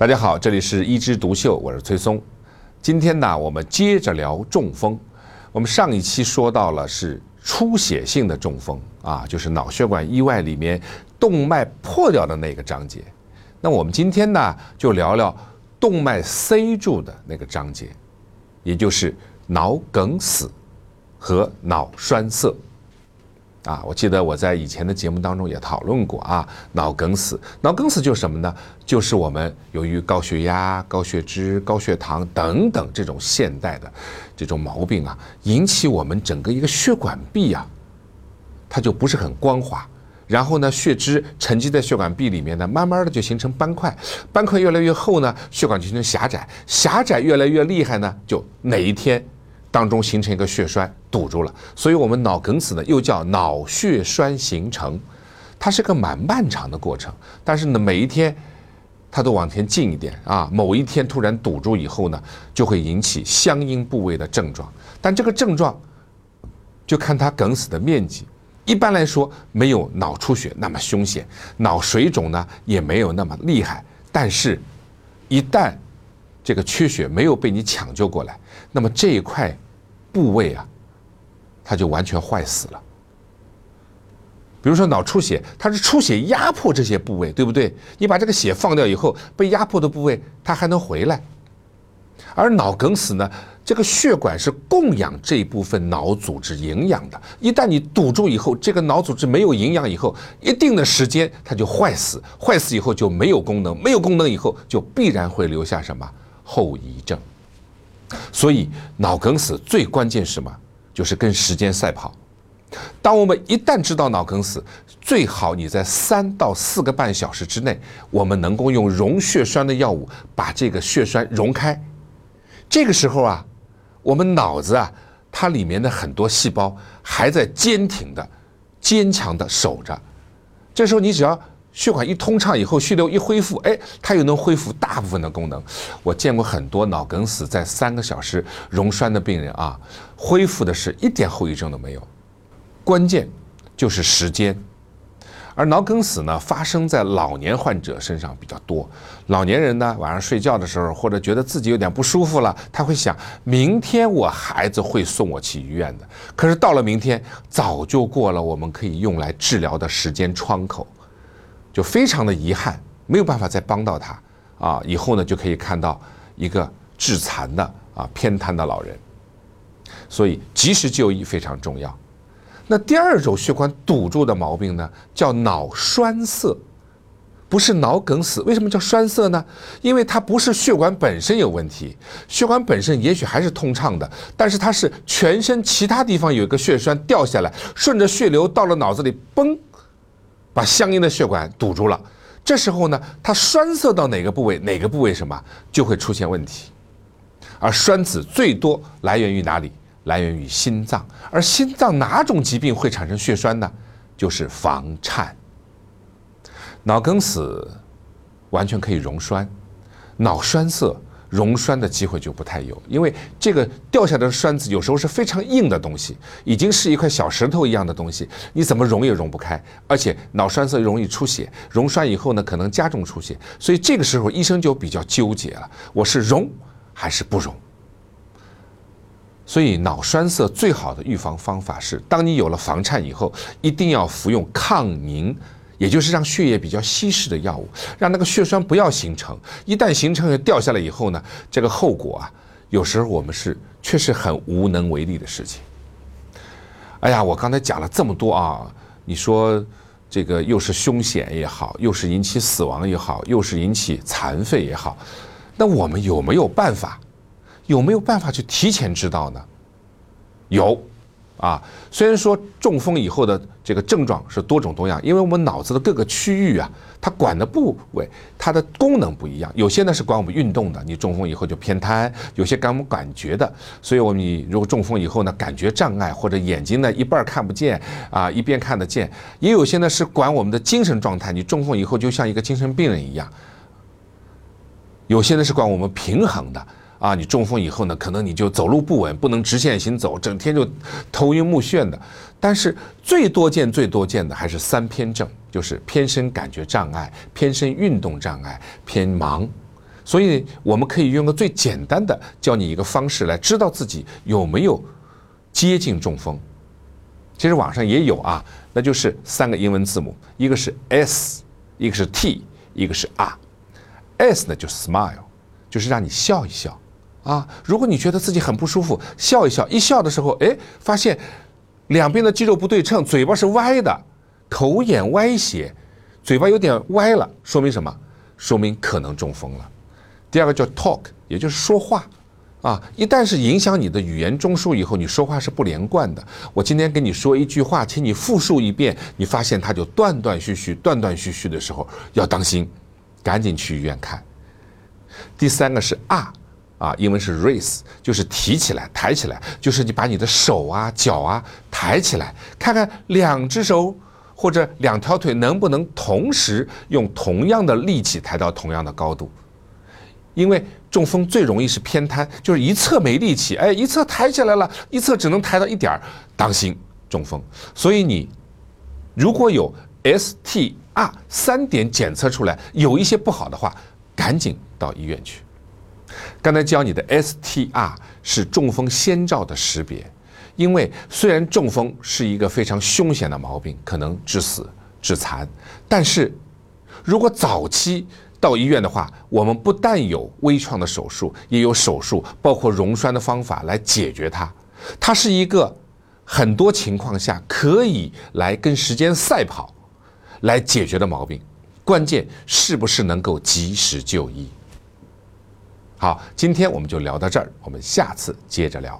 大家好，这里是一枝独秀，我是崔松。今天呢，我们接着聊中风。我们上一期说到了是出血性的中风啊，就是脑血管意外里面动脉破掉的那个章节。那我们今天呢，就聊聊动脉塞住的那个章节，也就是脑梗死和脑栓塞。啊，我记得我在以前的节目当中也讨论过啊，脑梗死，脑梗死就是什么呢？就是我们由于高血压、高血脂、高血糖等等这种现代的这种毛病啊，引起我们整个一个血管壁啊，它就不是很光滑，然后呢，血脂沉积在血管壁里面呢，慢慢的就形成斑块，斑块越来越厚呢，血管就形成狭窄，狭窄越来越厉害呢，就哪一天。当中形成一个血栓堵住了，所以我们脑梗死呢又叫脑血栓形成，它是个蛮漫长的过程。但是呢，每一天它都往前进一点啊，某一天突然堵住以后呢，就会引起相应部位的症状。但这个症状就看它梗死的面积。一般来说，没有脑出血那么凶险，脑水肿呢也没有那么厉害。但是，一旦这个缺血没有被你抢救过来，那么这一块部位啊，它就完全坏死了。比如说脑出血，它是出血压迫这些部位，对不对？你把这个血放掉以后，被压迫的部位它还能回来。而脑梗死呢，这个血管是供养这一部分脑组织营养的，一旦你堵住以后，这个脑组织没有营养以后，一定的时间它就坏死，坏死以后就没有功能，没有功能以后就必然会留下什么？后遗症，所以脑梗死最关键是什么？就是跟时间赛跑。当我们一旦知道脑梗死，最好你在三到四个半小时之内，我们能够用溶血栓的药物把这个血栓溶开。这个时候啊，我们脑子啊，它里面的很多细胞还在坚挺的、坚强的守着。这时候你只要。血管一通畅以后，血流一恢复，哎，它又能恢复大部分的功能。我见过很多脑梗死在三个小时溶栓的病人啊，恢复的是一点后遗症都没有。关键就是时间，而脑梗死呢，发生在老年患者身上比较多。老年人呢，晚上睡觉的时候，或者觉得自己有点不舒服了，他会想，明天我孩子会送我去医院的。可是到了明天，早就过了我们可以用来治疗的时间窗口。就非常的遗憾，没有办法再帮到他啊！以后呢，就可以看到一个致残的啊偏瘫的老人。所以及时就医非常重要。那第二种血管堵住的毛病呢，叫脑栓塞，不是脑梗死。为什么叫栓塞呢？因为它不是血管本身有问题，血管本身也许还是通畅的，但是它是全身其他地方有一个血栓掉下来，顺着血流到了脑子里，嘣。把相应的血管堵住了，这时候呢，它栓塞到哪个部位，哪个部位什么就会出现问题。而栓子最多来源于哪里？来源于心脏。而心脏哪种疾病会产生血栓呢？就是房颤。脑梗死完全可以溶栓，脑栓塞。溶栓的机会就不太有，因为这个掉下来的栓子有时候是非常硬的东西，已经是一块小石头一样的东西，你怎么溶也溶不开，而且脑栓塞容易出血，溶栓以后呢可能加重出血，所以这个时候医生就比较纠结了，我是溶还是不溶？所以脑栓塞最好的预防方法是，当你有了房颤以后，一定要服用抗凝。也就是让血液比较稀释的药物，让那个血栓不要形成。一旦形成掉下来以后呢，这个后果啊，有时候我们是确实很无能为力的事情。哎呀，我刚才讲了这么多啊，你说这个又是凶险也好，又是引起死亡也好，又是引起残废也好，那我们有没有办法？有没有办法去提前知道呢？有。啊，虽然说中风以后的这个症状是多种多样，因为我们脑子的各个区域啊，它管的部位它的功能不一样，有些呢是管我们运动的，你中风以后就偏瘫；有些管我们感觉的，所以我们如果中风以后呢，感觉障碍或者眼睛呢一半看不见啊，一边看得见；也有些呢是管我们的精神状态，你中风以后就像一个精神病人一样；有些呢是管我们平衡的。啊，你中风以后呢，可能你就走路不稳，不能直线行走，整天就头晕目眩的。但是最多见、最多见的还是三偏症，就是偏身感觉障碍、偏身运动障碍、偏盲。所以我们可以用个最简单的教你一个方式来知道自己有没有接近中风。其实网上也有啊，那就是三个英文字母，一个是 S，一个是 T，一个是 R。S 呢就是 smile，就是让你笑一笑啊。如果你觉得自己很不舒服，笑一笑，一笑的时候，哎，发现两边的肌肉不对称，嘴巴是歪的，口眼歪斜，嘴巴有点歪了，说明什么？说明可能中风了。第二个叫 talk，也就是说话。啊，一旦是影响你的语言中枢以后，你说话是不连贯的。我今天跟你说一句话，请你复述一遍，你发现它就断断续续、断断续续的时候，要当心，赶紧去医院看。第三个是啊，啊，英文是 raise，就是提起来、抬起来，就是你把你的手啊、脚啊抬起来，看看两只手或者两条腿能不能同时用同样的力气抬到同样的高度。因为中风最容易是偏瘫，就是一侧没力气，哎，一侧抬起来了，一侧只能抬到一点儿，当心中风。所以你如果有 STR 三点检测出来有一些不好的话，赶紧到医院去。刚才教你的 STR 是中风先兆的识别，因为虽然中风是一个非常凶险的毛病，可能致死致残，但是如果早期。到医院的话，我们不但有微创的手术，也有手术，包括溶栓的方法来解决它。它是一个很多情况下可以来跟时间赛跑来解决的毛病。关键是不是能够及时就医？好，今天我们就聊到这儿，我们下次接着聊。